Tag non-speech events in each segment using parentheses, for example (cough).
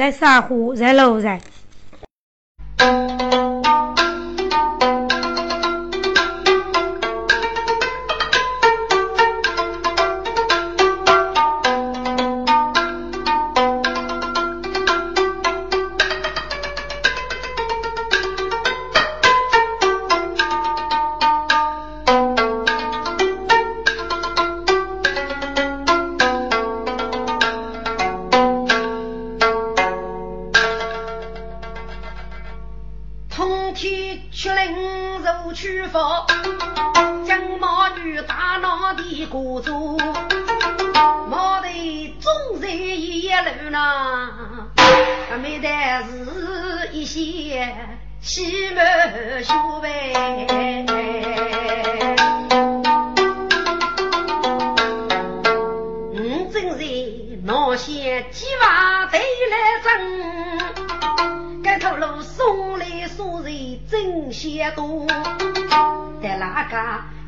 dãy xa khu dãy lầu dãy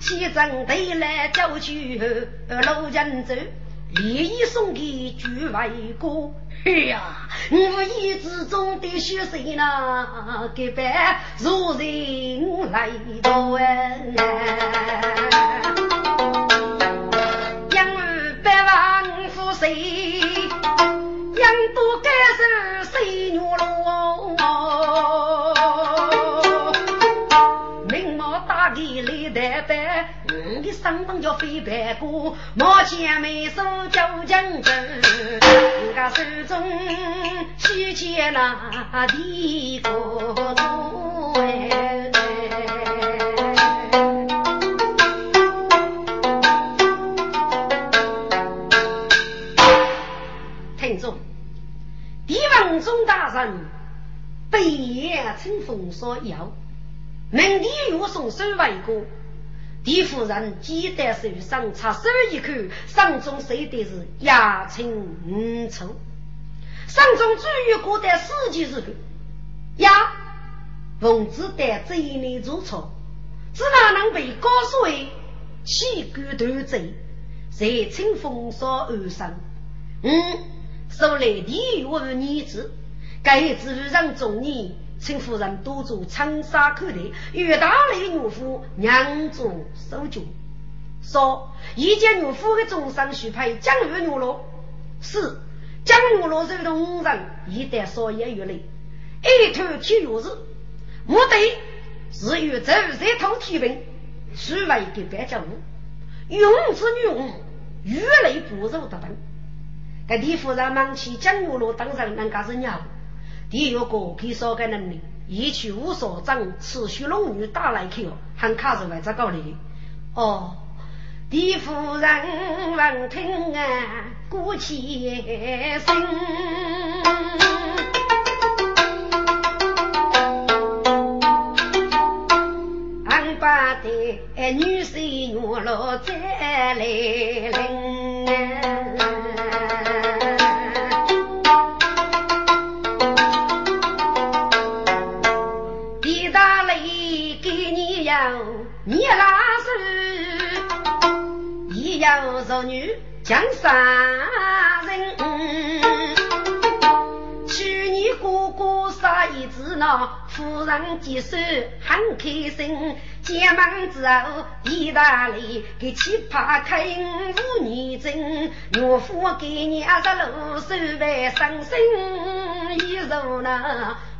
在沙湖，在楼上。路人走，连夜送给举外哥。哎呀，无意之中的血色那给白如人来到哎，养百万富谁？养多该是谁女喽？给来代白。你的身份叫飞白骨，毛钱眉手九江针，人家手中虚接那地骨头哎。听众，帝王中大人被夜春风所邀，明帝又送手外过。李夫人记得手上插手一口，上中写的是牙青五丑。上中至于过的四句是呀，奉旨的这一年做错，只哪能被高诉为弃官夺贼，在清风霜而生？嗯，收来地狱女子，该自让中年。请夫人多做长沙口的，与大雷女夫娘做手脚。说一见女夫的终身许配江月女罗，是江月罗这种人一旦说言于内，一头体育子，目的是与周日头提兵，是为给别家务，用之女用，越来不如的等。该李夫人忙起江月罗当然能够是娘。第二个可以说个能力，一去无所长，持续龙女打来去哦，还卡着外在搞来的。哦，李夫人闻听啊，鼓起声，俺把的女婿女老再来领。你拉手，一有弱女将杀人。去年哥哥杀一只那夫人接手很开心。结盟之后，意大利给奇葩开五年针，岳父给你二十六手办伤心，一如呢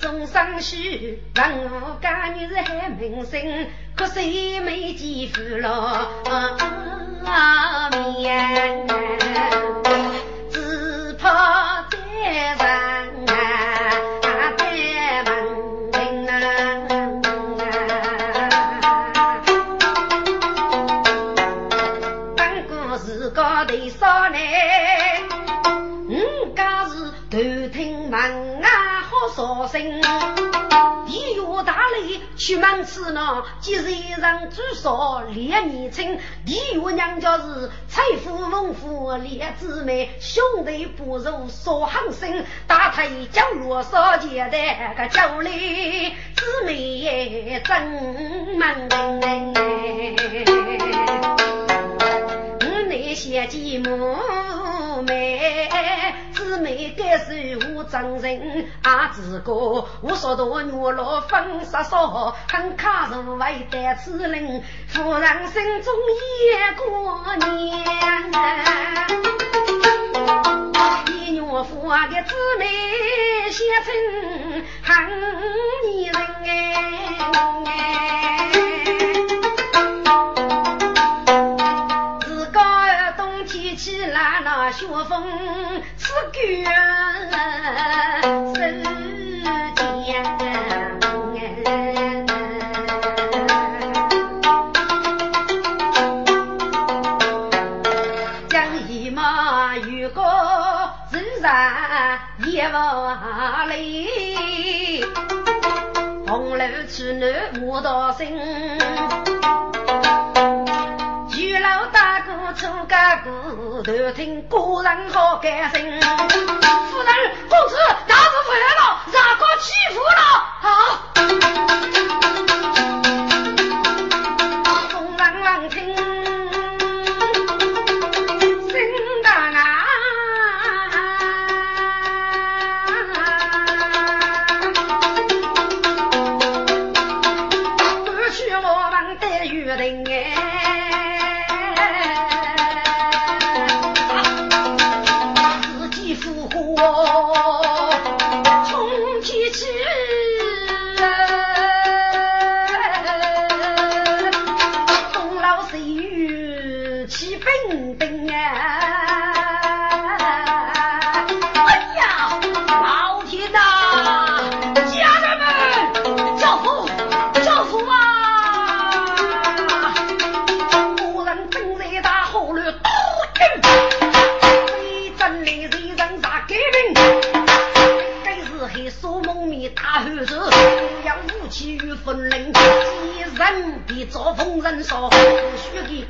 终生许，文武家女是喊名声，可谁没几副老面，只怕再人门啊好扫兴，地狱大里去门吃呢？几日人至少连年轻，地月娘家是财富丰富连姊妹，兄弟不如说行生，大腿角落少见的个酒里，姊妹真门我那些寂寞妹。姊妹该是无真人，阿自个无所多女老分杀少，很卡如为单此人，夫人心中也过年。一女夫的姊妹写成很女人哎。雪风刺骨世间，将一马与个自然也不离，红楼去南无道心。出个骨头听古人好感心。夫人公子大是回来了，哪个欺负了？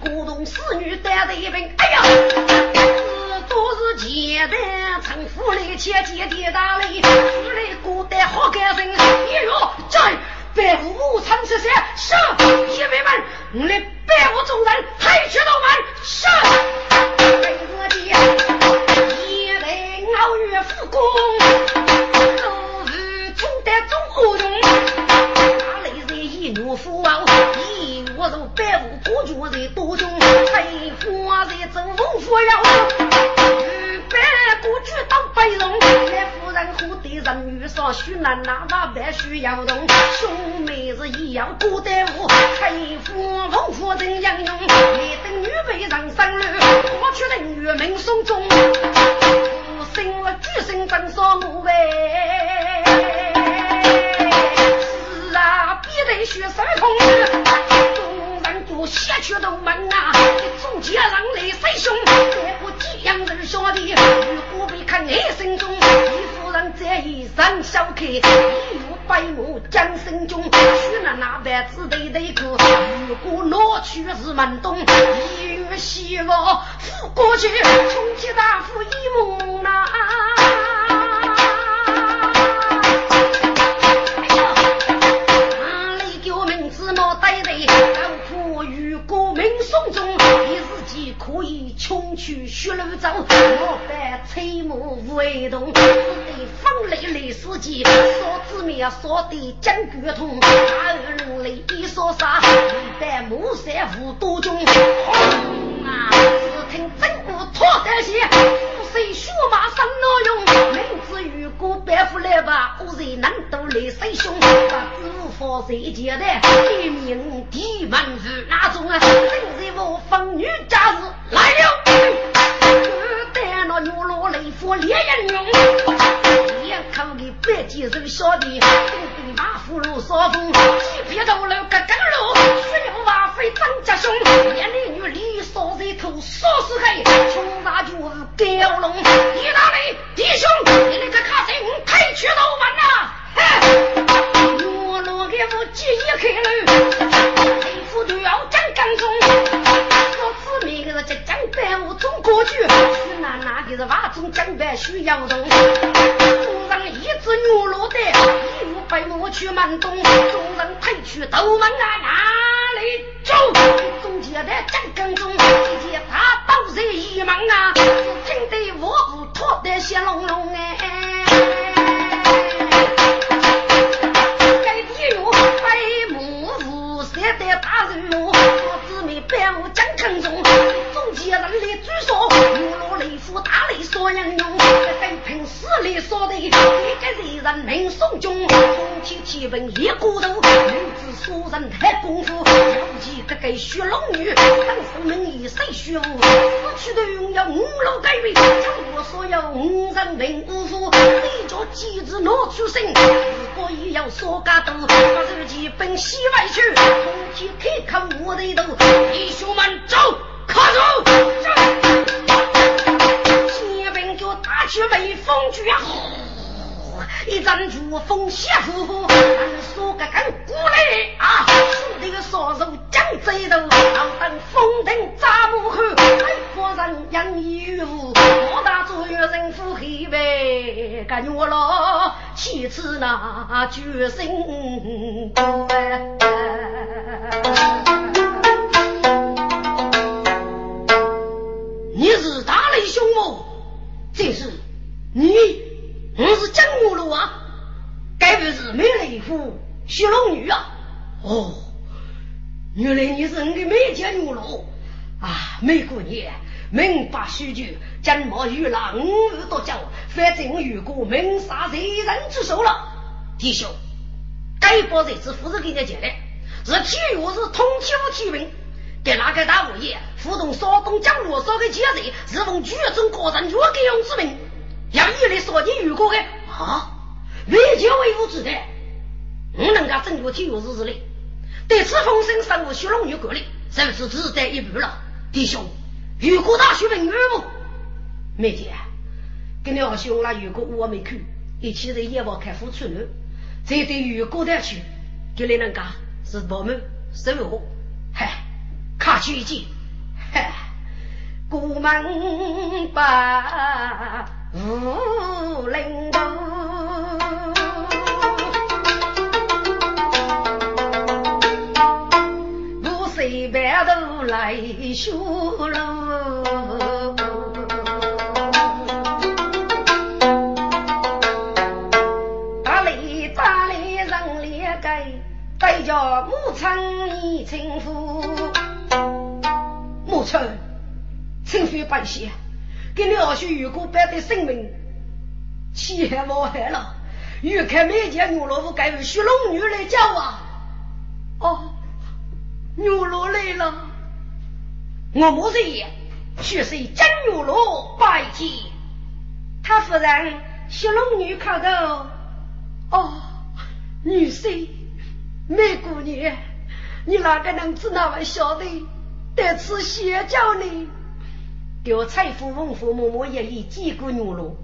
古董侍女担一兵。哎呀，都是简单，称呼来切切的大雷，出来古代好干人。哎呦，在百无长这些是一位们，我来百无众人，还去到门是。为我的一代傲月复工，都是中得中无用，大雷人一怒富傲。我如百无孤军在多中，飞花在走风扶摇，与百孤举当白龙。来夫人和的人遇上许难，那那必须要动。兄妹是一样过得无，飞花风扶人英勇。你等女辈上生路，我却等女命送终。父生我举身真说我为，是啊，得学神通。下去都门啊！总家让来谁凶？这不几样人兄弟，如果被看爱心中，一夫人这一生小客，一有百目将心中，娶了那辈子对对口。如果拿去是门东，一月希望富过去，充其大富一梦呐。中你自己可以穷去血路走，我百吹木为动，只得风雷雷司机，说子面说的将骨痛，大二人雷一说啥，一代木山无多中，啊！只听真鼓拖得些，虎谁血马生闹用，明知如果白虎来吧，我人难都来谁凶，无法谁接的，一命地门是哪种啊？我风女家子来了，带那牛老雷佛烈焰用，一口的白鸡肉小的，东北马虎路扫风，几匹头楼个路，需要瓦飞张家兄，眼里女里烧热头烧死黑，穷大就是高龙，意大利弟兄，你那个卡谁？我开去都完呐，牛罗给我。开了，雷府都要讲刚中，我姊妹个是浙江白雾中国去，是那那个是华中江白需要中，路上一只牛落的，一路被我去满东，众人退去都问啊哪里走，中间的江刚中，一见他倒在一忙啊，听得我不脱得血隆隆哎。在大人我，我姊妹伴我江坑中，总结人来据说，五罗雷夫大雷所应用，跟凭实力说的，一个人人命送中，风天天文一骨头，女子所人太功夫，尤其这个血龙女，当生命以谁虚无，死去都拥有五路改位，将我所有五人命五夫，你叫机子拿出身，如果也要说嘎多，把日记奔西外去。去看看我的头，弟兄们走，快走！前兵就打起威风去啊！一阵如风邪呼呼，说个更过来啊！那个双手将贼头，要等风停扎木后，还果人杨义武，我大左右人夫黑白，干我了，其次那决心是大雷凶猛，这是你。我是江母路啊，该不是美雷夫徐龙女啊？哦，原来你是我的美家女喽啊！美姑娘，明白许久，将毛与郎五日多久？反正我遇过明杀贼人之手了，弟兄，该把这次夫人给你讲的，是体育是通体无体名，给哪个大物业互动山东江罗少的节日，是奉举中个人越给用之名。要一来说你如果的啊，为救为伍之的，我能够拯救体育日子嘞。对此风声生物学龙女过来，甚是值得一步了。弟兄，如果大学问二不？没姐，跟二兄那如果我没去，一起在夜望看富春路，这对如果的去，给你能干是我们生活，去一记，(laughs) 嗨，古门把。五零度，我随白头来修路，大里大里人列盖，再叫母亲你称呼，母亲，称呼百姓。给你二叔如果白的生命，气害我害了，欲看美见牛老夫该为雪龙女来叫啊！哦，牛老来了，我莫是也，却是真牛老拜见。他夫人雪龙女口头，哦，女婿，美姑娘，你哪个能知那位晓得？得此邪教你。叫财富丰富，默默一意几个牛罗，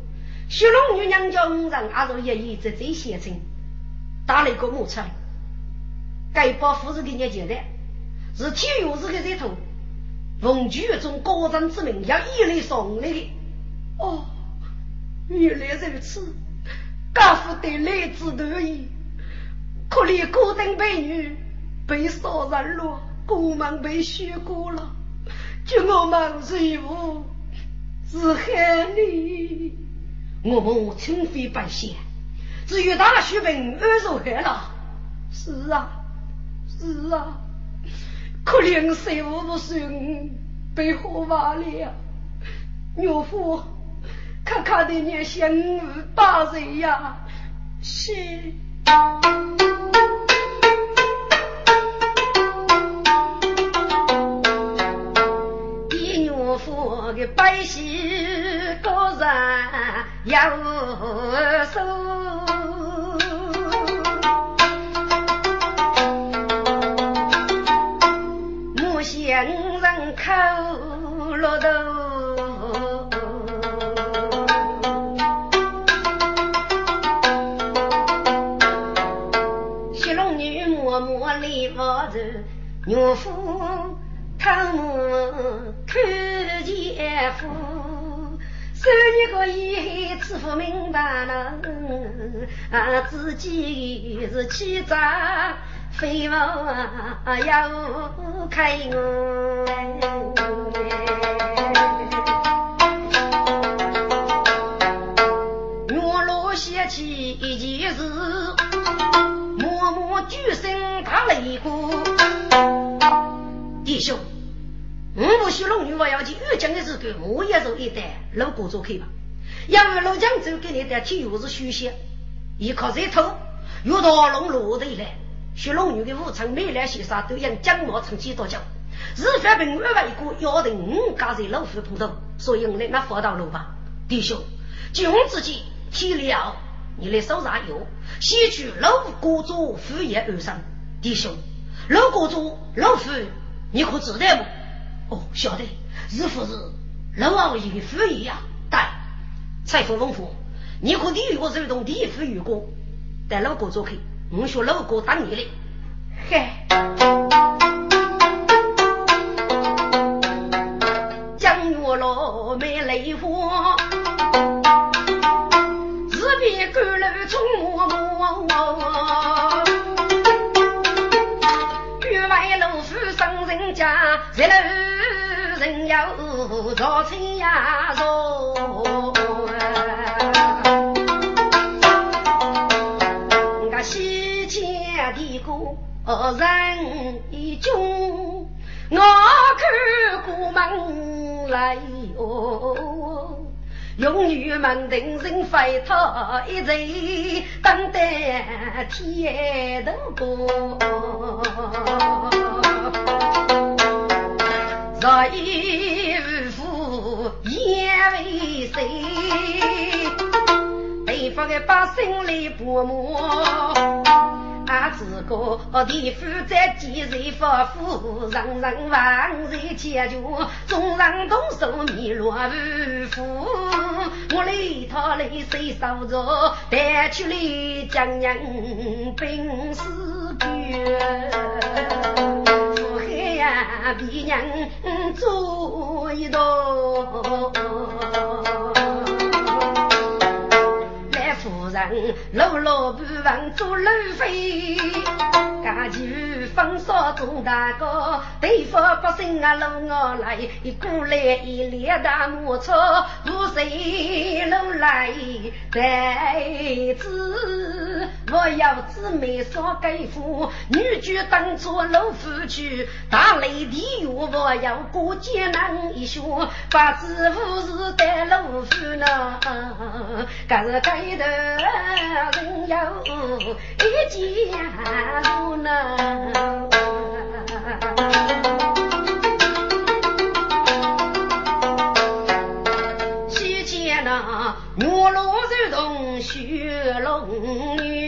雪龙女娘家五人阿若一意在这县城。打了一个木菜，该把夫人给你交代，是体育日的这头，奉剧中高人之名要一来送来的。哦，原来如此，家父对来之得意，可怜孤灯美女被杀人了，国门被血过了。就我们谁无是害你？我们清非百姓，只有大学问而受害了。是啊，是啊，可怜谁无不顺，被活挖了。岳父，看看的你心大人呀，是。我的百姓个人要守，我先人口落头，小龙女默默来岳父他们看。夫，三年个以后知不明白了，啊，自己是气炸，非我要开我。起一件事，默默举身他泪过。弟兄，我不许龙女我要去御江的时候，我也走一带路过做客吧。因为老江州给你的体育是休息，一靠这头，遇到龙落队来，学龙女的武昌美来先生都让江毛成几多脚，日发平二外国要等五家在老夫碰头，所以我们那佛道路吧，弟兄，就自己体力你来手上有，先去老国主府业而上，弟兄，老国主老夫，你可知道不？哦，晓得，是不是老王爷的府业呀？对，财富丰富，你可地狱走动地府遇过，带老哥做客，我学老哥当你的，嘿，江月落没泪花。从默默，员外老夫上人家，一路人要朝亲呀朝。我西前的个人一军，我看过门来哟。用玉门定人飞他一人，等待天头过。若一无福言为谁？对方的百姓来不磨。俺自个地府在几人发福，人人万人千求，众人动手迷落无福。我来他来谁烧着，带去了江人兵死绝，福海呀，比娘做一道。路路不忘做路费，家去风骚做大哥，对付百姓啊路我来，一过来一列大马车，不随路来再子，我要姊妹少给付，女婿当初老夫去，大雷地狱我要过艰难一宿，把子夫是带老夫呢，可是开头。人有一家如能，见那月落如同雪龙女。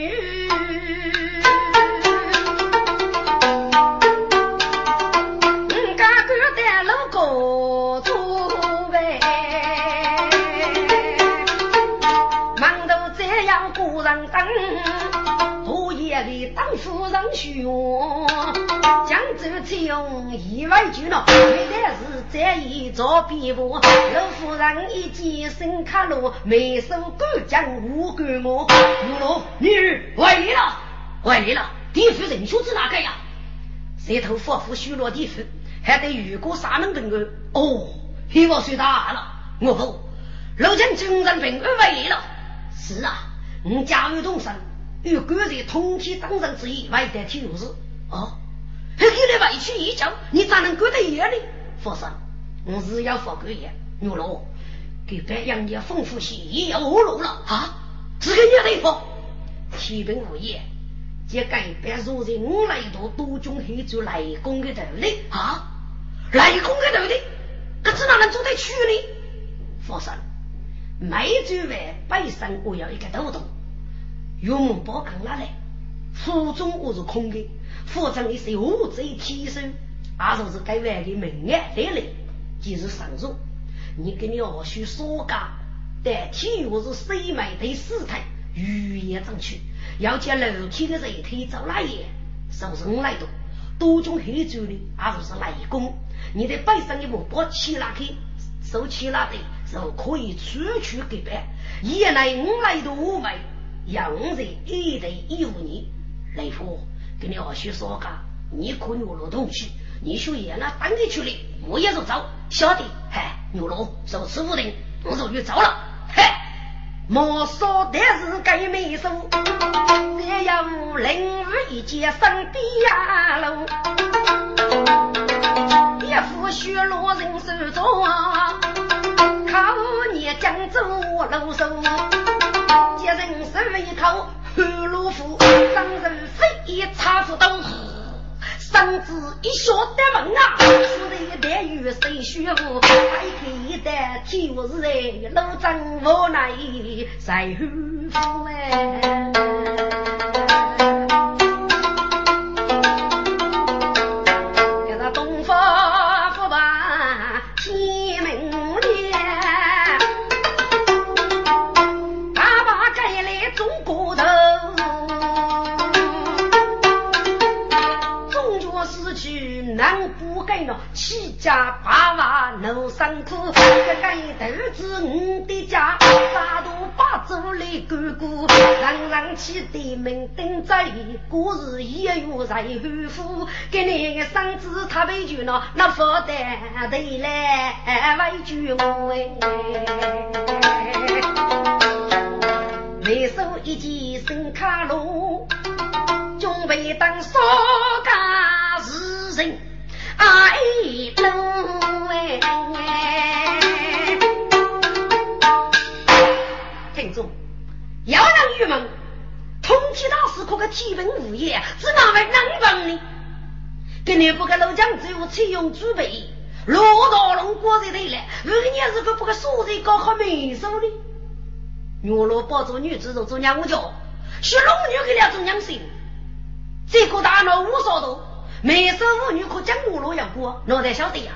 夫人许我，江州采用意外军了，为的是在意做边部。老夫人一见身卡罗，眉手干将无干我。母罗，女儿回了，回来了。地府人说是哪个呀？舌头发福虚落地府，还得遇过沙门平安。哦，希望水大了。我不，老将军人平安回来了。是啊，你家有动身。有个人通天当上之意，外带体育事哦，还给你委屈一讲，你咋能过得一样呢？佛生，我是要发个言，牛罗给白杨家丰富些，也要饿路了啊！这个也得发，启禀无言，这改变如今我来多多军黑做来攻的头的啊！来攻的头的，可怎哪能做得去呢？佛生，每周外百姓我要一个豆豆。岳母包扛拿来，腹中我是空的，腹中的是物质提升，而说是该外的门案带来，即是上座。你跟你二叔说讲，但体育是谁买的事态，语言正确，要将楼梯的人推走那也，手人来读，多种黑州的，还就是来攻。你的背上一部把起拉去，收起拉的，就可以出去给办。一来五来的五位，要五人一对一五年。雷夫，跟你二叔说个，你可牛罗同去，你说爷那当地去了，我也就走。小弟，嗨，牛罗受此无定，我就走了。嘿。莫说的是该没数，这有灵儿一见生边路，一副血落人手中，靠你江州路手，人手一口黑罗夫，当人飞一插斧刀。生子一学得门啊，是得待遇谁学武？还可的天无日哎，老张无奈谁夫哎。奴辛苦，一个头子五的家，大肚八祖来哥哥，人人起的门灯在，过日一月在后夫，给你个孙子他委屈了，那负担得来委屈我。哎，为首一件新卡罗，准备当少家之人。天文物业，只哪位能帮呢？给你不个老将只有采用准备，罗大龙过在头来，明年是个不个素质高考没收的。牛罗抱着女子做娘家，学龙女给了做娘心，这个大脑无所多。没收妇女可将我罗要过，脑袋晓得呀？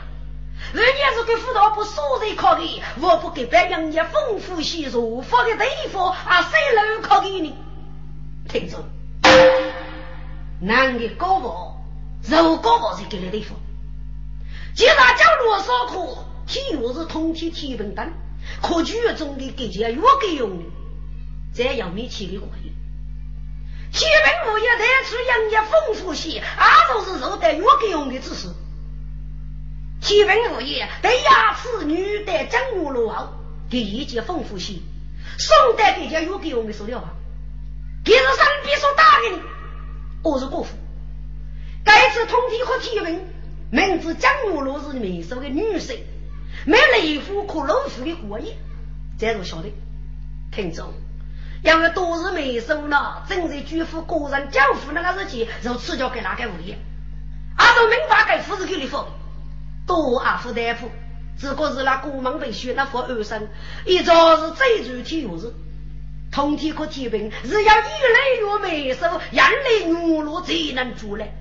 人家是给辅导部所在考的，我不给别人家丰富些入发的地方啊，谁来考给你？听着，男的高房，肉高房是给的地方。既然叫罗少科，体育是通体体本单，可剧中的给钱越给用的，这样没气的过瘾。天文物业带出人家丰富些，阿就是受得越给用的知识。天文物业对牙齿女的讲牛罗后，给一件丰富些，宋代给家越给用的塑料啊，给是上边所打的，我是国父。该次通体和天文，名字讲牛罗是美术的女生，没雷夫可老夫的过瘾，这就晓得，听众。因为多日没收了，正在举夫个人交付那个日期，就赐交给哪个物业？按照民法给夫子给你付，多阿夫大夫，只不过是那国门被选那副二生，一早是最主体物日，通体可提病，是要一来月没收，眼泪牛肉才能出来，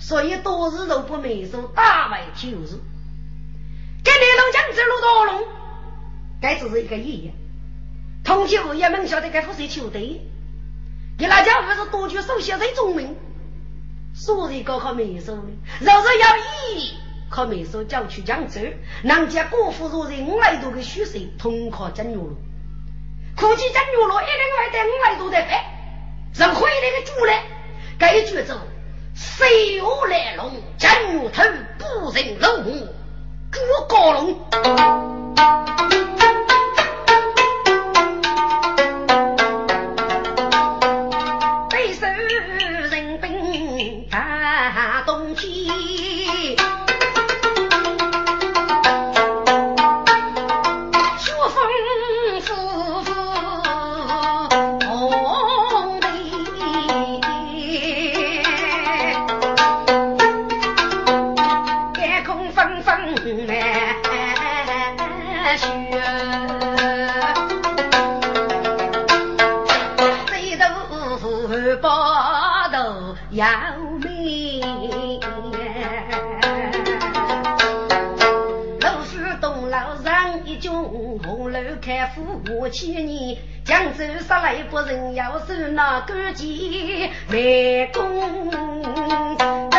所以多日都不没收，大为体物日。给你龙江走路多龙，该只是一个意义。通体物业们晓得该负责球队，给那家伙是多举手写在中门，所以高考没收。的，若是要以考没收叫去江州，人家国父若人五百多个学生统考正月了，估计正月了一定会带五百多的白，人会那个主来，该举走，谁有来龙？正月头不人龙，朱高龙。千年江州杀来一人，要是那个鸡没功不钱。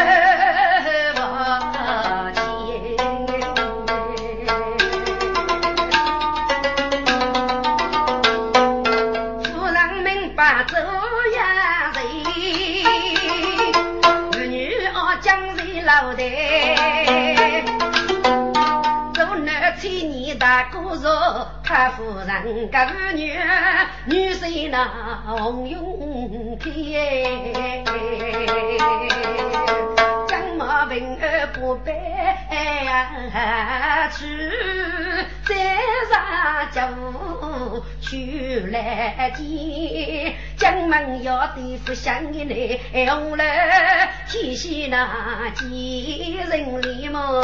夫人们把酒压醉，儿女儿将在楼台，做那千年大姑嫂。他夫人个妇女，女婿那红永开。马平儿不白去，再上家务去来见，江门要对付相的来，红了天线那几人里么？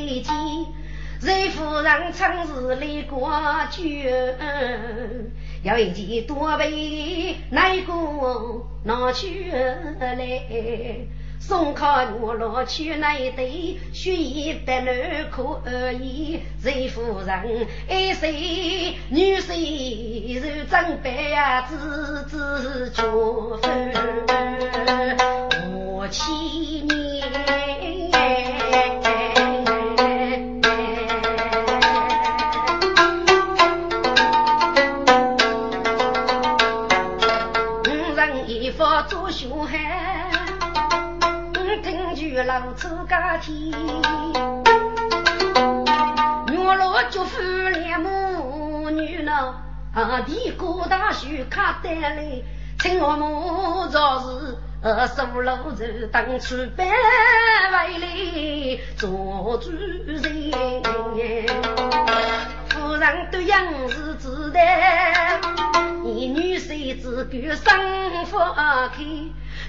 瑞夫人曾是来过酒，要一件多被哪个拿去来？送靠我老去那一对，血衣白缎可以。瑞夫人爱谁女婿是准备呀，自知绝分我七年。老出家天，原来就夫两母女呢，啊，地过大树卡得来，请我母早是苏楼子当初搬回来做主人，夫人对样子知道，你女婿只管生活开。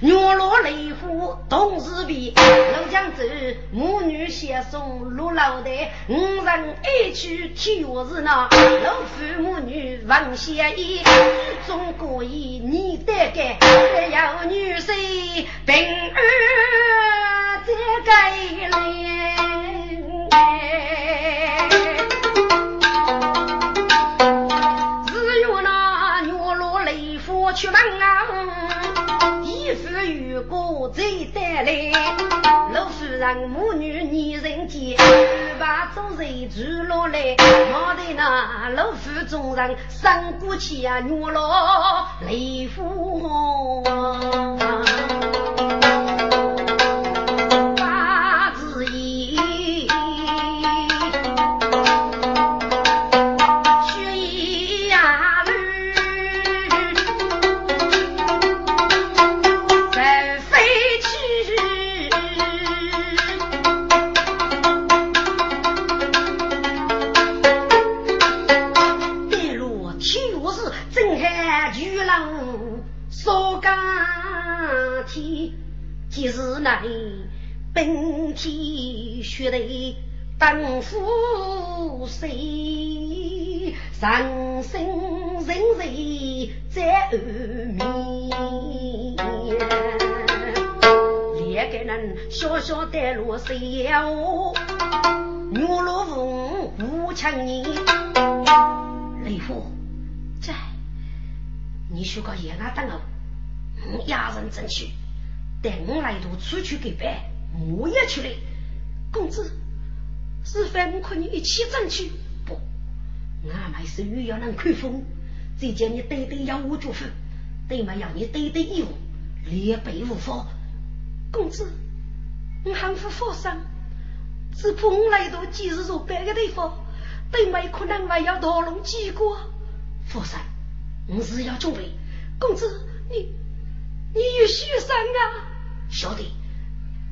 月落雷虎同时比，老江州母女携送入老台，五人一去天下是那，老父母女王相依，中国意你得该，还要女婿平安再改来。雷虎出门啊。如果再带来老夫人母女二人间，把众人住落来，我的那老夫众人生过去啊，女老雷夫。当负谁？人生人世在后面，两个人小小的路谁呀？月落风无强人，雷夫在，你学个野鸭等我，压人争取，等我来读出去给办。我也去了，公子，是非我和你一起争取。不，俺们是欲要能看风，再叫你对对要我做饭，对嘛要你对对义务，连背无法。公子，我喊夫佛山，只怕我来到今日若别个地方，对没可能还要逃龙几过。佛山，我是要准备。公子，你你有许山啊？晓得。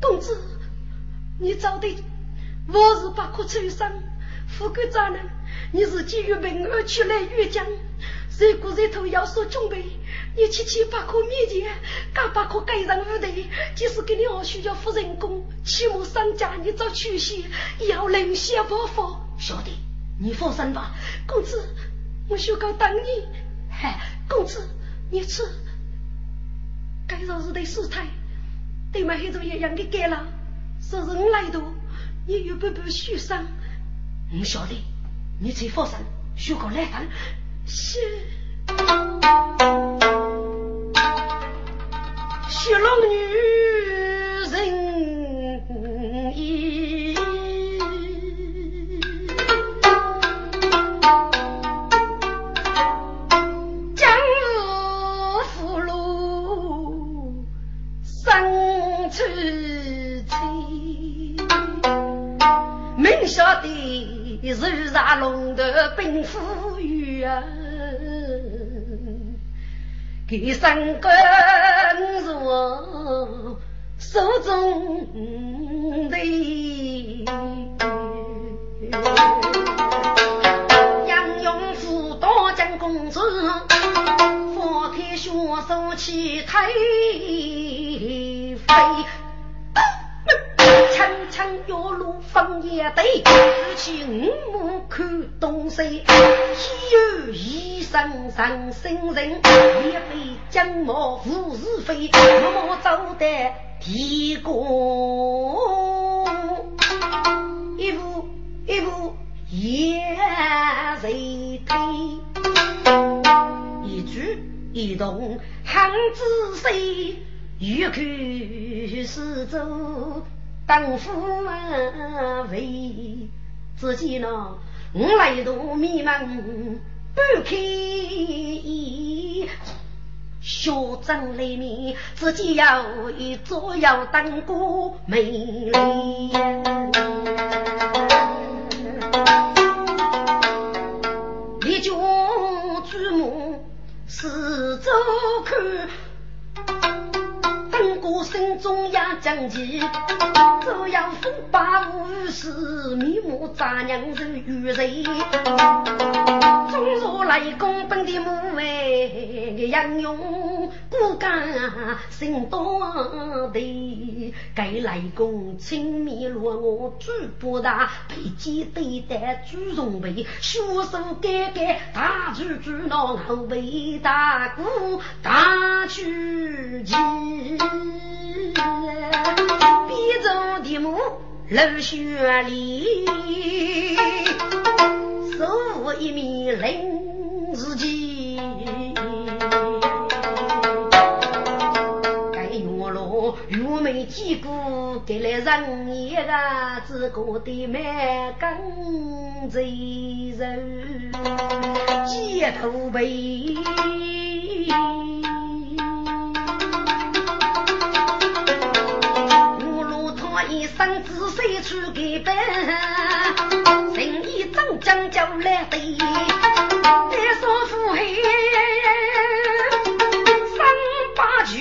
公子，你找的我是不可抽身，富贵渣男，你是基于平安出来越江，如果日头要说准备，你七七八科面前，干八可盖上舞台，即使给你二需要付人工，起码商家你找出息，要人先报复。小弟，你放心吧，公子，我需告等你。嗨，公子，你吃，该上是得试探。对嘛，黑头一样的改了，是我来的，你又不不受伤？我晓得，你才放心，学个来饭。是。雪龙女日杀龙头兵富裕啊。给三根若手中的，杨勇夫当将公子，放开双手起太飞。枪枪要路放野队，举起五目看东西。岂有一生上生人，也被将毛无是非，默默走得地宫，一步一步也随推，一举一动很仔细，欲看四周。当夫为自己呢，我来度迷茫不开嚣张里面，自己要一做要当个美丽。立脚注目四周看。我心中压将旗，只要风把无事，面目杂娘是愚人。中若来攻本的母哎，杨勇骨干心多的，该来攻青面落我猪不大，配鸡对待猪容备，血手盖盖大猪猪脑后背大鼓大举旗。边中的木露雪里，手一面临自己。该月落玉梅几股，给了人一个自个的满根贼肉，街头背。一生只身去给本，生意正将就来对，再说富海三八九，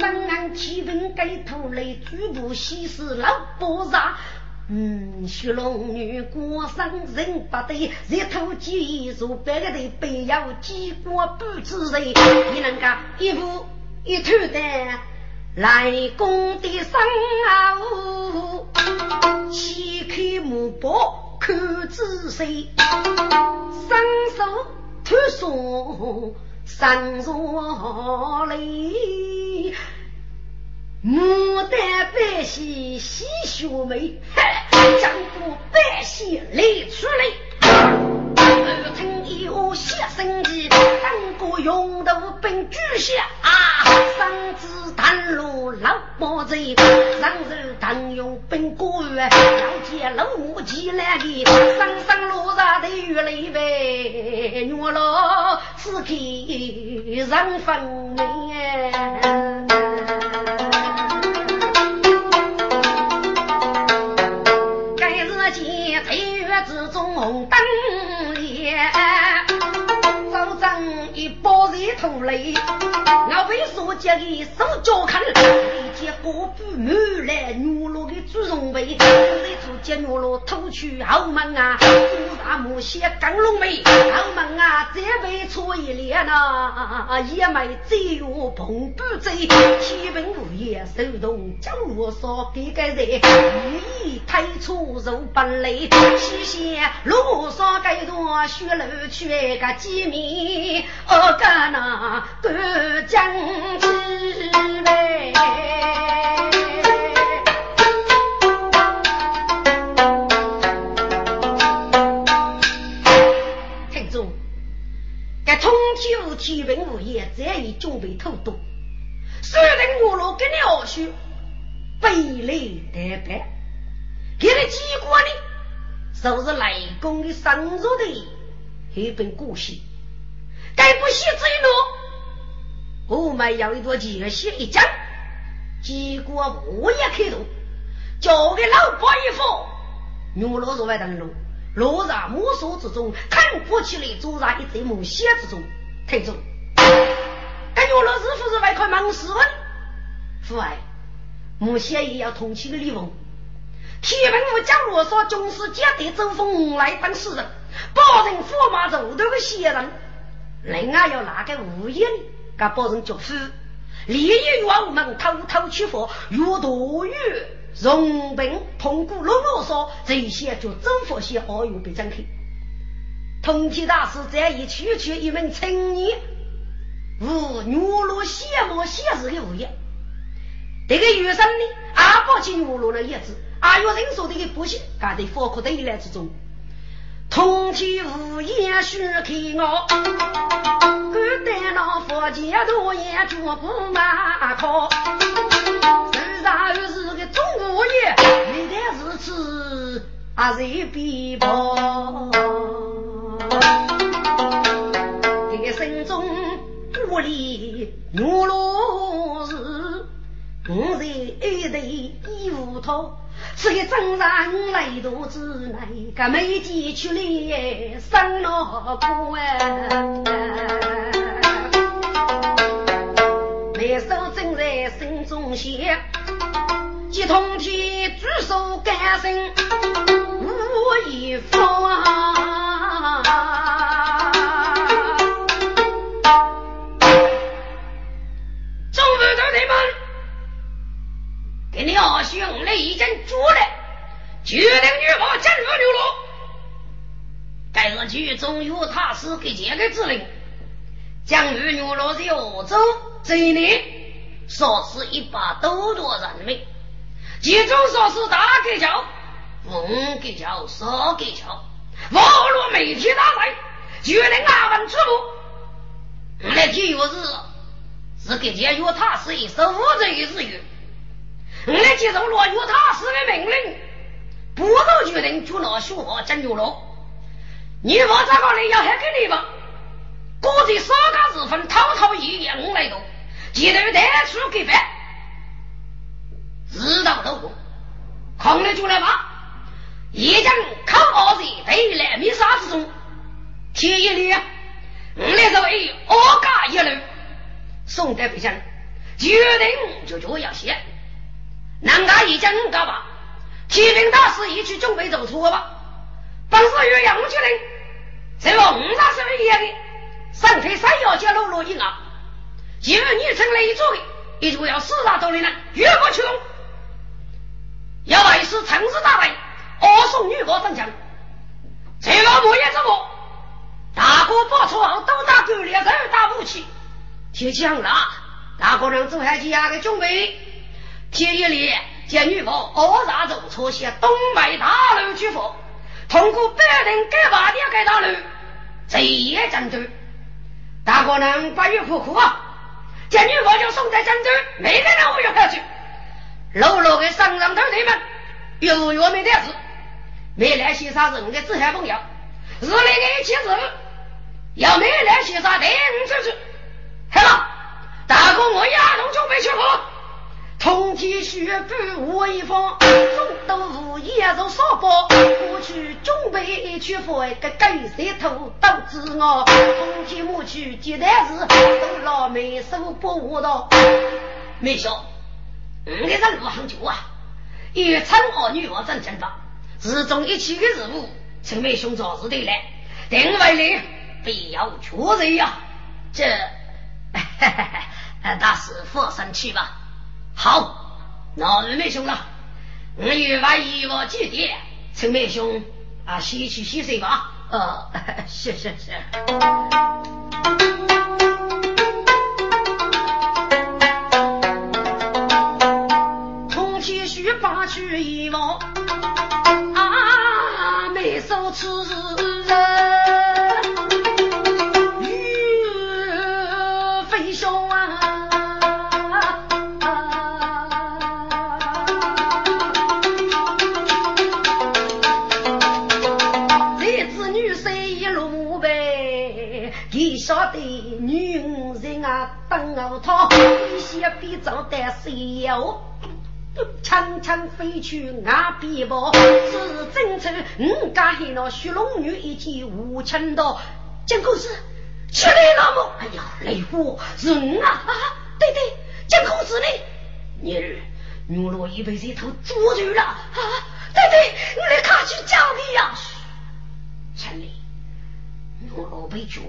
三岸天平给土雷，举步西施老波杀。嗯，雪龙女过生人不对，日头几座白个的背要几过不知谁，你能干一步？一头的来攻的生啊，掀开木包看仔细，双手推送上若泪，牡丹白皙喜秀眉，将过白皙来出来。二听一我写生计，当过用头兵巨侠啊，上子探路老毛子，上日当用兵过月，要见老母鸡来的，上上路上的月来呗，月老此刻人分明。该日见太月之中红灯。包热土雷，我为所见的手脚看，一见锅布满来牛肉的猪肉味，热土见牛肉偷去后门啊，朱大木些刚龙眉，后门啊这杯错一脸呐，也没再有碰不走，天平无言手动将我烧给个人，一意推出肉本来，西线路上该多血流去个几米，我干啊个将起。听众，这通天无天文无业，这一准备偷渡，虽然我老跟你二叔背离得白，给了结果呢，就是雷公的神族的黑本故事。该不写这一路，我们要一朵结写一讲，结果我也开动，交给老伯一副，牛老肉外等路，落在木索之中，看不起来，坐在一堆木屑之中，太重。感觉老师傅是外块忙死了，父爱，木屑也要同情的李文。铁门府将罗说，总是接待周峰来当事人，保证驸马走头的先人。另外要拿个物业，给保证教父，利益我们偷偷取货，越多越荣本通过罗罗说，这些就政府些好友被展开。通体大师这一区区一门青年，无女罗羡慕现实的物业。这个余生呢，阿宝进女罗的叶子，阿有人说这个不行，干在佛库堆来之中。通体无言须开我，敢担那佛前多言绝不马靠。世上又是个中国人，一旦如此，阿谁必跑？这个心中不离牛罗是，我在一头一无头。是个真人来肚子内，个没地出来生老苦啊！那手正在心中写，急通天举手干声无一方。给你二兄来已经捉了，决定女王进入牛龙。该个剧中有他是给杰克指令，将入牛罗的欧洲这一年，说是一百多多人命，其中说是大给桥、文给桥、少给桥，网络媒体大赛，决定阿文出路。来体育是是给这有他是一首五这一日月。我来接受罗有他师的命令，不能决定就拿学校整牛了。你我这个人要还给你吧？过在三个日分，滔滔一言我来读，记得带出给饭，知道了不？空了就来吧。一将靠二子对来弥撒之中，铁一缕，我来作为二家一路，送得北京，决定就就要写。南家一将干吧？提兵大师一去准备走出吧。本是与杨军人，这个五大是一样的，上腿山腰加露露一啊。今日你成了一座的，也就要四大多人了，越过去动。要为是城市大败，二送女国上将。这个莫言之国，大哥报仇后都打狗猎人打武器，提枪了。大哥让做下家的准备。天夜里，见女方二大走出现东北大路去佛，通过北人改八点改大楼，这夜战斗。大哥呢，八月苦苦啊，见女方就送在战斗，每个人我就下去。老老的上上头他们，有月没得事，没来些啥人的只喊朋友，日里的一起事，要没来些啥带你出去。好了，大哥我亚东就没去过。通天血布威风，中都无也如少包。过去准备一去佛个盖石头都知我。通天母去接待时，都老梅手不舞蹈。没笑，我的人不很久啊。一称儿女我真正吧，日中一起的任务，陈梅兄早日得来。定位里必要确认呀。这，哈 (laughs) 哈大师放心去吧。好，那二妹兄了，我有把衣服借点？陈妹兄啊，洗去洗水吧。(laughs) 呃，是是是。空气须八去一望，啊，没收此人。些比走得谁哟？长长飞去岸边跑，是真丑。我家黑那雪龙女一见无情道：“江公子，出来了么？”哎呀，雷虎是我啊！啊，对对，江公子呢？你儿女罗已被这头捉住了啊！对对，我来看去叫你呀。千里，女罗被捉，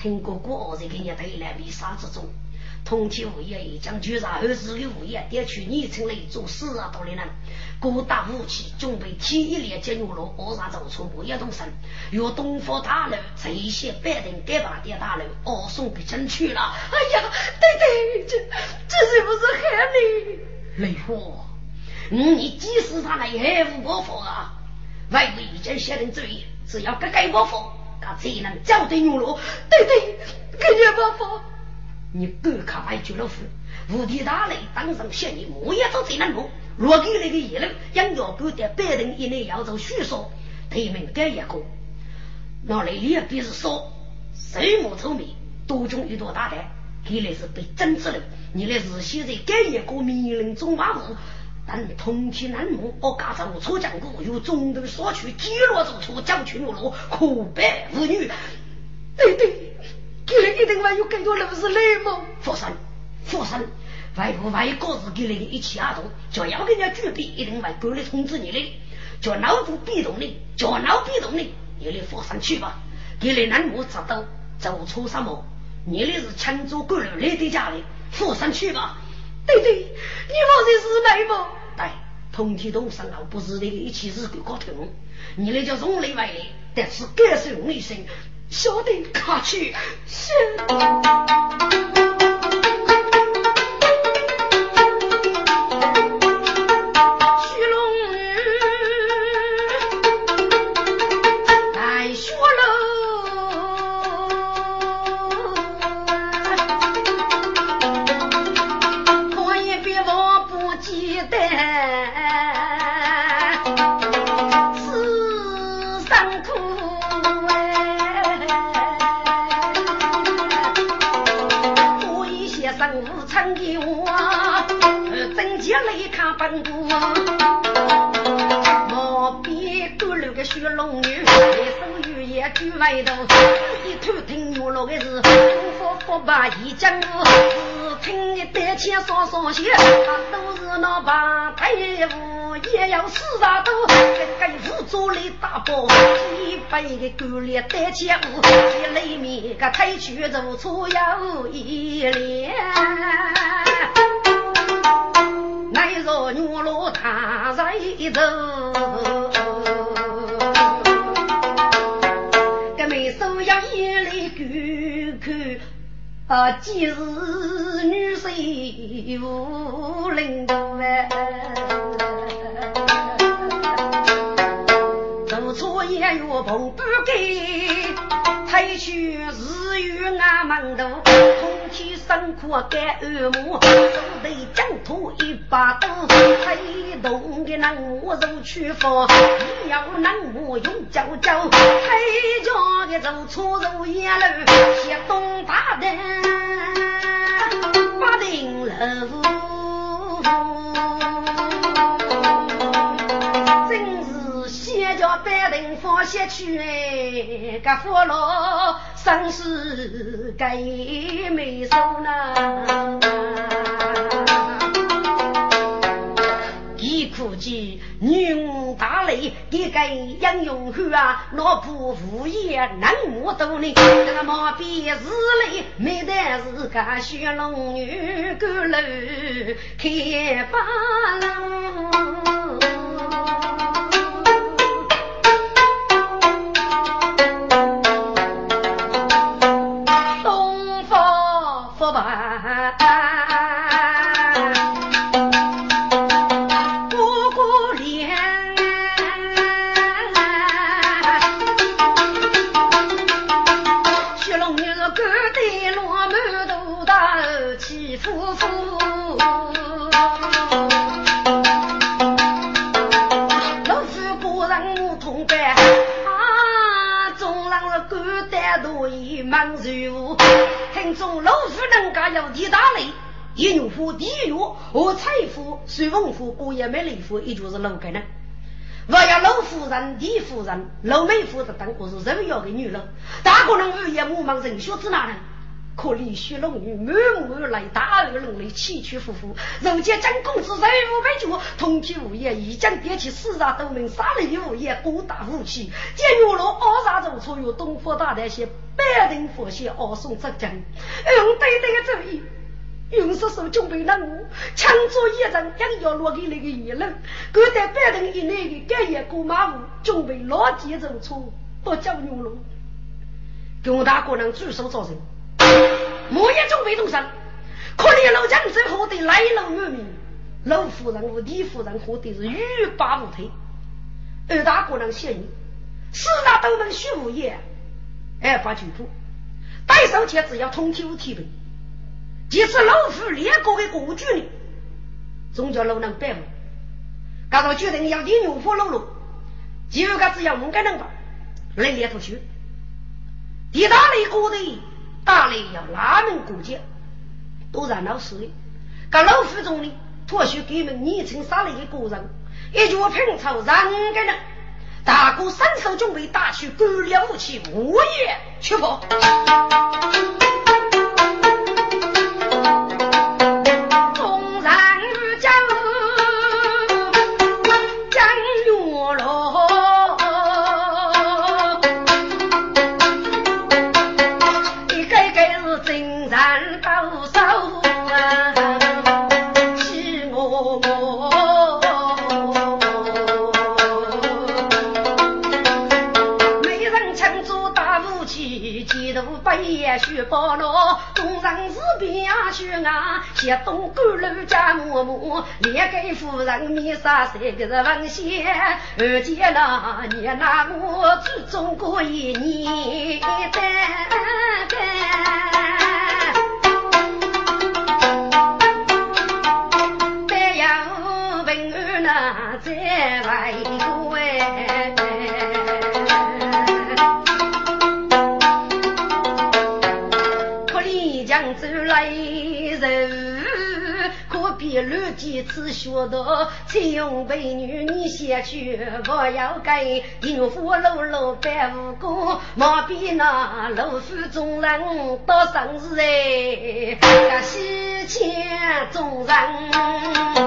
听过过在给你带来密杀之中。通天无业已将局长儿子的物业调去你城里做事啊！多的人，各大武器准备天一连接入了二杀走出物业动身，由东方大楼这一些百人改把的大楼二送给进去了。哎呀，对对，这这是不是害你？雷火，嗯，你即使他来害无我法啊！外国已经下定主意，只要改改我法，他才能交对牛罗。对对，改改我法。你敢看外绝老虎，无敌大雷当上仙人，我也做最难弄。若给那个野人，养要狗在百人以内要做虚说，对面改一个，那里也必是说，谁莫聪明，多种一多大胆，看来是被整治了。你那是现在改一个命令中马虎，但通天难木，我家在我出讲过，有中途所取，击落走出将群落落，可白无女。对对。给了一定还有更多路是来吗？佛山，佛山，外婆外国是给了一起阿斗，就要跟人家举笔，一定会过来通知你的。叫脑部逼动的，叫脑逼动的，你来佛山去吧。给了南木知道走出什么？你的是强州过来来的家里，佛山去吧。对对，你说的是来吗？对，通天东山老不是那个一起日鬼搞头，你那叫从里外来，但是感受我一生。小弟卡去是。外头一头听牛老的是不服不把一讲，只听你单枪双双写，他都是那把太夫，也要四大多，这个副做的大包，几百个狗脸单枪舞，一里面个太曲如出有一连，若牛老他在走。啊，既是女婿无领导哎，做错也要碰不给，退去日月俺门头，空气辛苦干恶魔，手头疆土一把刀，推动的那我肉去放，你要能我用脚脚，推家的走错入野路，斜东大的。楼，叫百灵放下去哎，个佛老生死该没受呢。估计女大雷，一个杨永汉啊，老婆无言能我多呢。那么别是嘞，没得是个雪龙女高楼开发了。和财富随文夫过也没礼夫，也就是老个呢。我要老夫人、地夫人、老妹夫的当我是重要的女人，大个人日夜目茫人学子哪能？可怜血龙女满目而来，大恶人类崎岖伏伏，如今将公子人无被绝，通体无言，一将点起四大斗名，杀雷无言，孤大武器，见月落二杀走出，有东坡大旦些百人佛些二送浙江，用对对的主意，用手手准备任务，抢做一人，将要落给那个野人，各在百人以内的盖也过马路，准备老几走出，到江牛路，我大个人举手招人。我也准备动身，可怜老将最后的来路满面，老夫人和李夫人活的是欲罢不退。二大姑娘嫌疑，四大都门虚无言，二发举步，带手前只要通天无体本，即使老夫列国的国君呢，总叫老能白目。刚到决定要你牛夫老路，就个只要蒙个能吧，来列出去，地大利国的。大雷要拉门过节，都让老师的。个老夫中呢，托许给们昵称杀了一个人，一脚平草让个人。大哥伸手准备打去官僚武器，我也去跑。啊，西东关路家木木，连给夫人面纱三个是文仙，二姐那年那我祖宗过一年但要文儿那在外国哎如今此学道，青用美女你先去，我要给银虎楼楼拜武功，莫比那老夫众人多生日哎，西钱众人。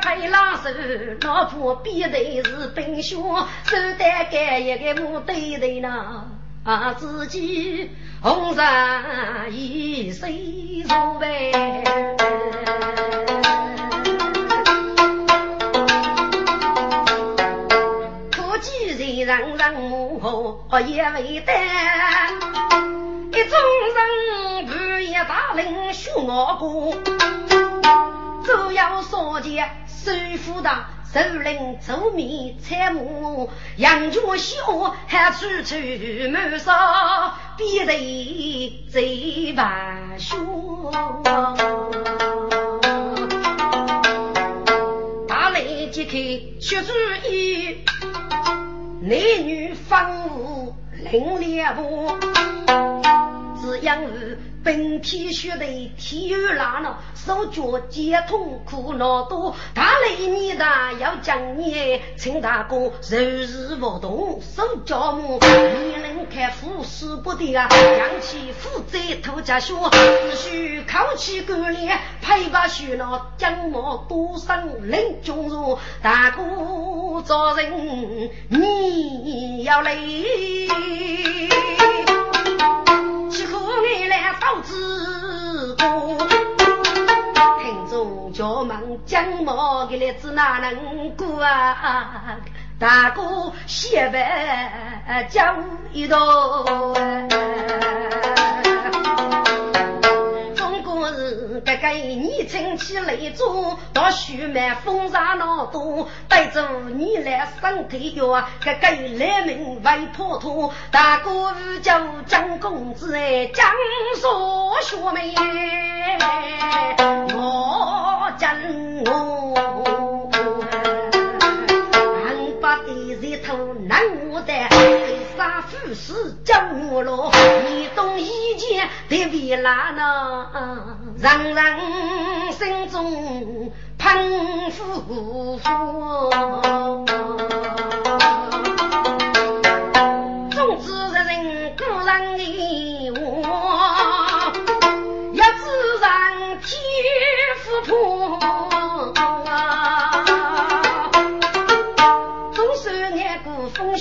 配狼手，老婆必得是冰雪，手带盖一个木对对呢，啊，自己红纱衣谁做呗？可见人人人母后也未得，一众人半夜大林寻我过，只要说见师傅的。首领出面参谋，杨家小还处处谋杀，必得贼万凶。大雷揭开血主意，男女分务另两步，只因儿。本体血的体育拉了，手脚皆痛苦恼多。大雷你大要讲你，请大哥柔日不动，手脚木，你能看富士不得啊？扬起负债头家血，只需靠起个脸，配把血那将毛多生令中入。大哥做人你要累。岂可你来刀子过？听众叫门将毛的来子哪能过啊？大哥写白讲一道，个个你撑起雷州，到徐满风沙闹多，带着你来生腿药，个个来门外破土，大哥叫张公子哎，江苏学妹，我真我，杀富士叫我咯，你懂一件的为哪呢？让人心中喷火火。总之，人个人的话，也只让天父破。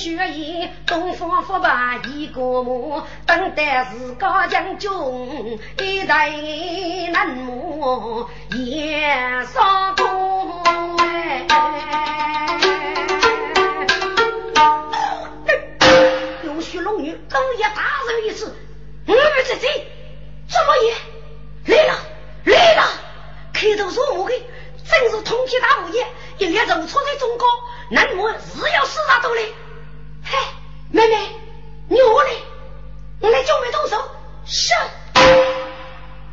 雪夜，东方不败一个母，等待自家将军一代难磨也上空有血龙女更也打人一次，我们这这怎么也来了来了？开头说我的真是通天大物业，一列走错在中国，难磨是要死啥都来。嘿，妹妹，你我来，我来救没动手。是。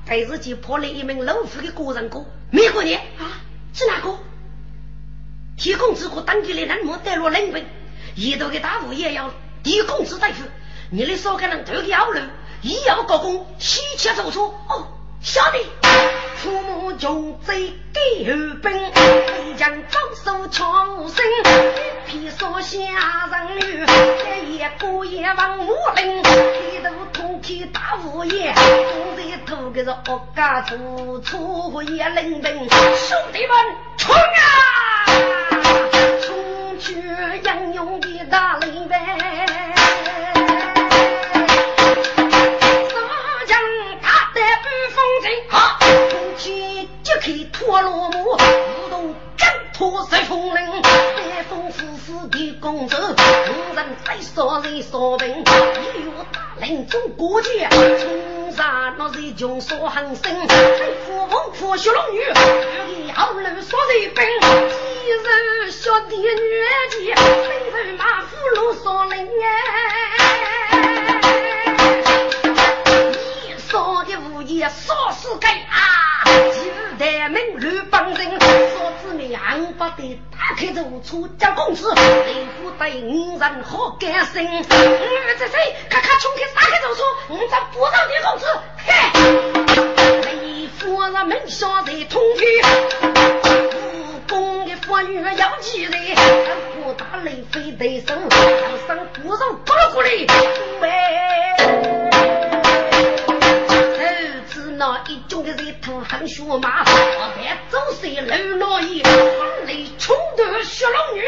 被自己破了一名老虎的个人歌，美国人啊，是哪个？提供之后，当地的南模带落人本，一头的大物也要提供之大夫，你的少个人头个要路，医药高工，西切走出哦，晓得。父母穷贼给后奔，北疆招手敲声，一匹所下人女，一夜过夜望母林，一头通天大物业，东在头个是恶家处处也冷冰，兄弟们刻脱落幕，舞动挣脱随风铃，带风呼呼的公子，五人在所人所病，一有大林中国界，冲杀那是穷所横生，虎凤虎血龙女，一号路所人兵，几日小弟女儿飞飞马虎路所领一少的无言少世界啊，代名流帮人，少子妹昂不得打开走出江公子，雷虎对五人好感生，嗯，这谁咔咔冲开打开走出，五咱不让的公子，嘿，雷夫人门下在通天。武功的妇女要记得，不打雷飞得手，上不上多过来，喂。那一中的热头横血马，我在走水楼老爷，风雷冲断血龙女，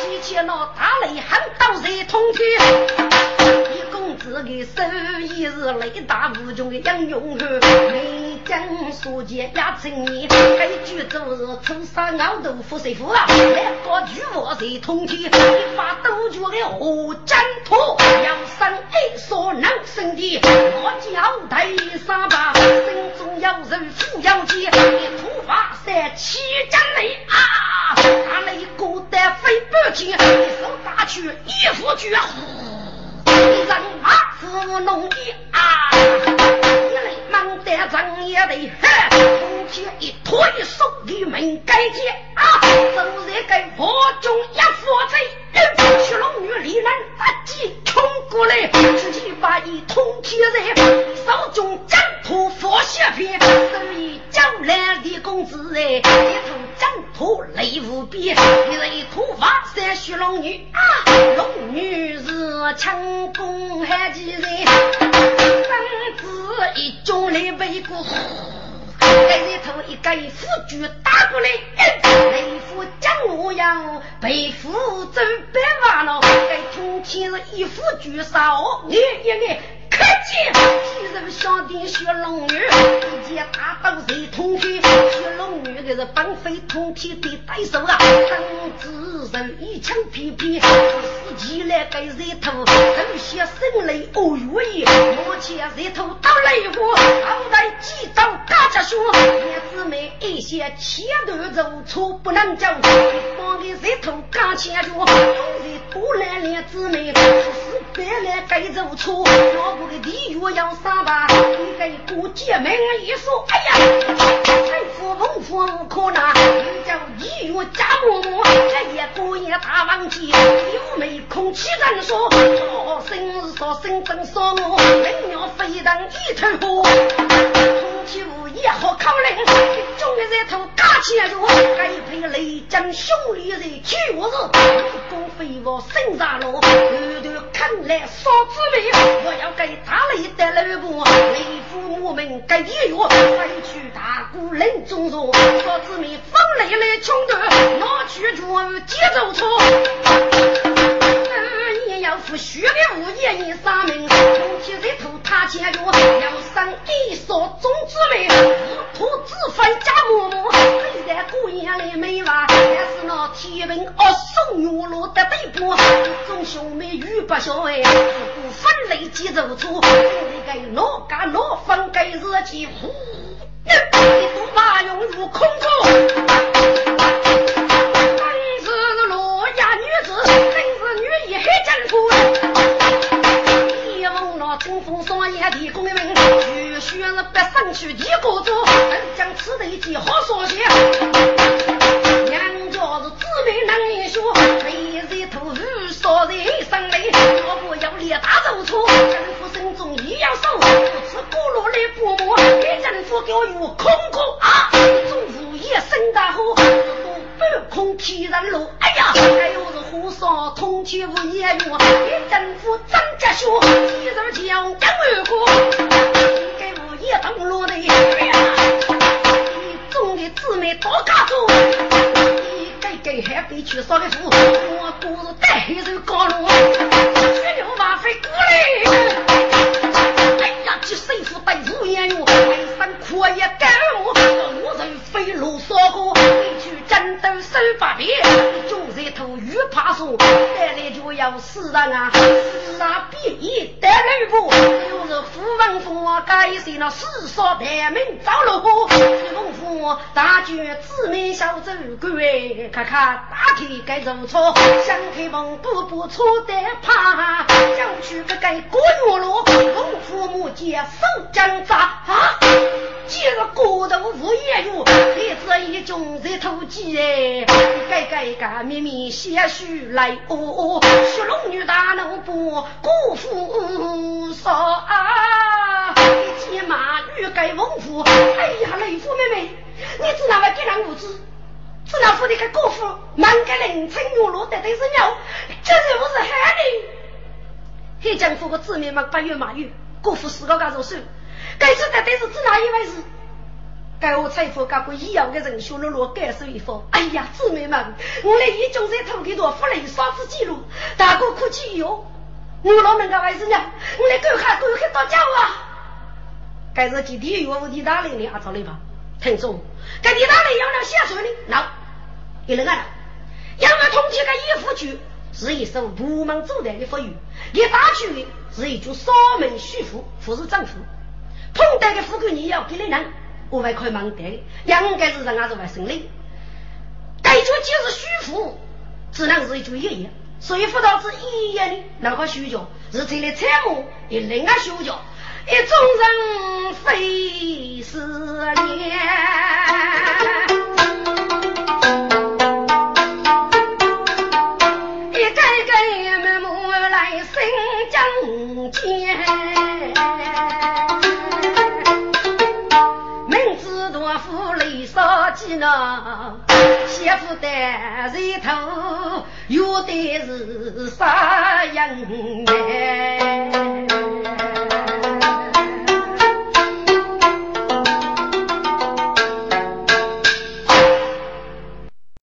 西前那大雷喊到热通天。公子的手艺是雷大无穷的杨勇汉，梅江书记压成年，该举走是出山熬豆腐谁服啊？来个巨我谁通天，一把刀脚的何战土，要生一所能生的，我叫台上吧，心中有人扶摇剑，一头发三七阵雷啊，打雷过得飞半天，一手打去一副绝人马是弄的啊，一来忙得张也得，空气一推送的门盖街啊，走在个火中一佛贼，血龙女李南不及冲过来，直接把一通天在手中斩土佛血片，手里叫来的公子哎，一头斩土雷无边，一人一头发三血龙女啊，龙女是强攻还几人，身子一中来背过。在里头一个夫君打过来，雷夫将我要被夫走百万了，该通天是一夫君杀我，你一眼看见，其实小弟血龙女，一见大刀谁通天，血龙女的是绑匪通天的对手啊，当子人一枪劈劈，死起来给人头，头些生雷哦哟耶，目前人头到雷火，后来几招嘎家兄，叶子妹一些前段走错不能走，一，帮给人头刚前脚，有人多来连姊妹，是别来该走错，要不给地狱要上班，你给过姐妹一说，哎呀，财富丰富无可拿，你叫地狱家嬷嬷，这也过也大忘记，有没空气人说，说生说生真说我，人要飞腾一头火，空气无也好可怜，终于在头嘎起来了，该配雷将兄弟人去我日，武功飞往身上落，头头看来少滋味，我要给大雷带来步，雷父我们该地狱，飞去大鼓人中坐，少滋味风雷来冲头，拿去脚节奏错。你要付血的物业一三名，空气在头塔前哟，要生一所种子妹，土子分家嬷嬷，虽然姑娘的美娃，但是那天命恶送月落的地步，众兄妹与不孝哎，不分类几走错，你该哪家老分该日记呼，你都把用入空中。就需是百生去地过做，将此地记好说些。两家是姊妹难言说，每日头遇少人生泪，我不要列大走错，政府心中也要守，不吃咕噜的不磨，给政府给我有空过啊！中午夜生大火。半空天人路，哎呀，还有是火烧通天无烟云，一政府张家兄，一人强将万国，给我一同落的，哎呀，众的姊妹多家族，一个个还被去烧的苦，我哥是带黑手高路，血流万飞过来，哎呀，这师傅带如烟哟，生苦也干我，我人飞路烧过。战斗手把柄，中在头鱼怕说，带来就要死人。啊！死啊！必一带来不？又是富文峰啊，改写了四少台名遭了火。富峰大举姊妹小走过哎，看看大体该如错，想开门步步错得怕，想去个该过月路，龙父母接手将扎啊！一种在土鸡哎，该该该秘密些许来哦哦，雪龙女大怒不辜负少啊！一骑马欲盖翁夫，哎呀，雷夫妹妹，你知道吗？给人无知，知道府的个姑父，满个凌晨月落的都是鸟，这是不是害你？黑江府个子民们八月马月，姑父死个干什事？该是的，但是指哪一位是？该我财富该过医药的人，学了落感受一番。哎呀，姊妹们，我来一中在偷给多福利刷子记录，大哥可气哟！我老能干为什么？我来赶快赶快到家啊！该是今天岳父的大人的阿找来吧？听众，该地大人要了下水的，喏，一人啊，要么通缉个义夫局，是一首部门组队的法语；一打去的是一句扫门虚夫，不是丈夫。碰到个富贵你要给你人，我还可以忙得，应该是人家是外省的。该句就是虚富，只能是一句爷爷，所以辅导是一样的，那个虚叫是这里参谋一另外虚叫，一种人非是几呢？媳妇的人头有的是啥样哎？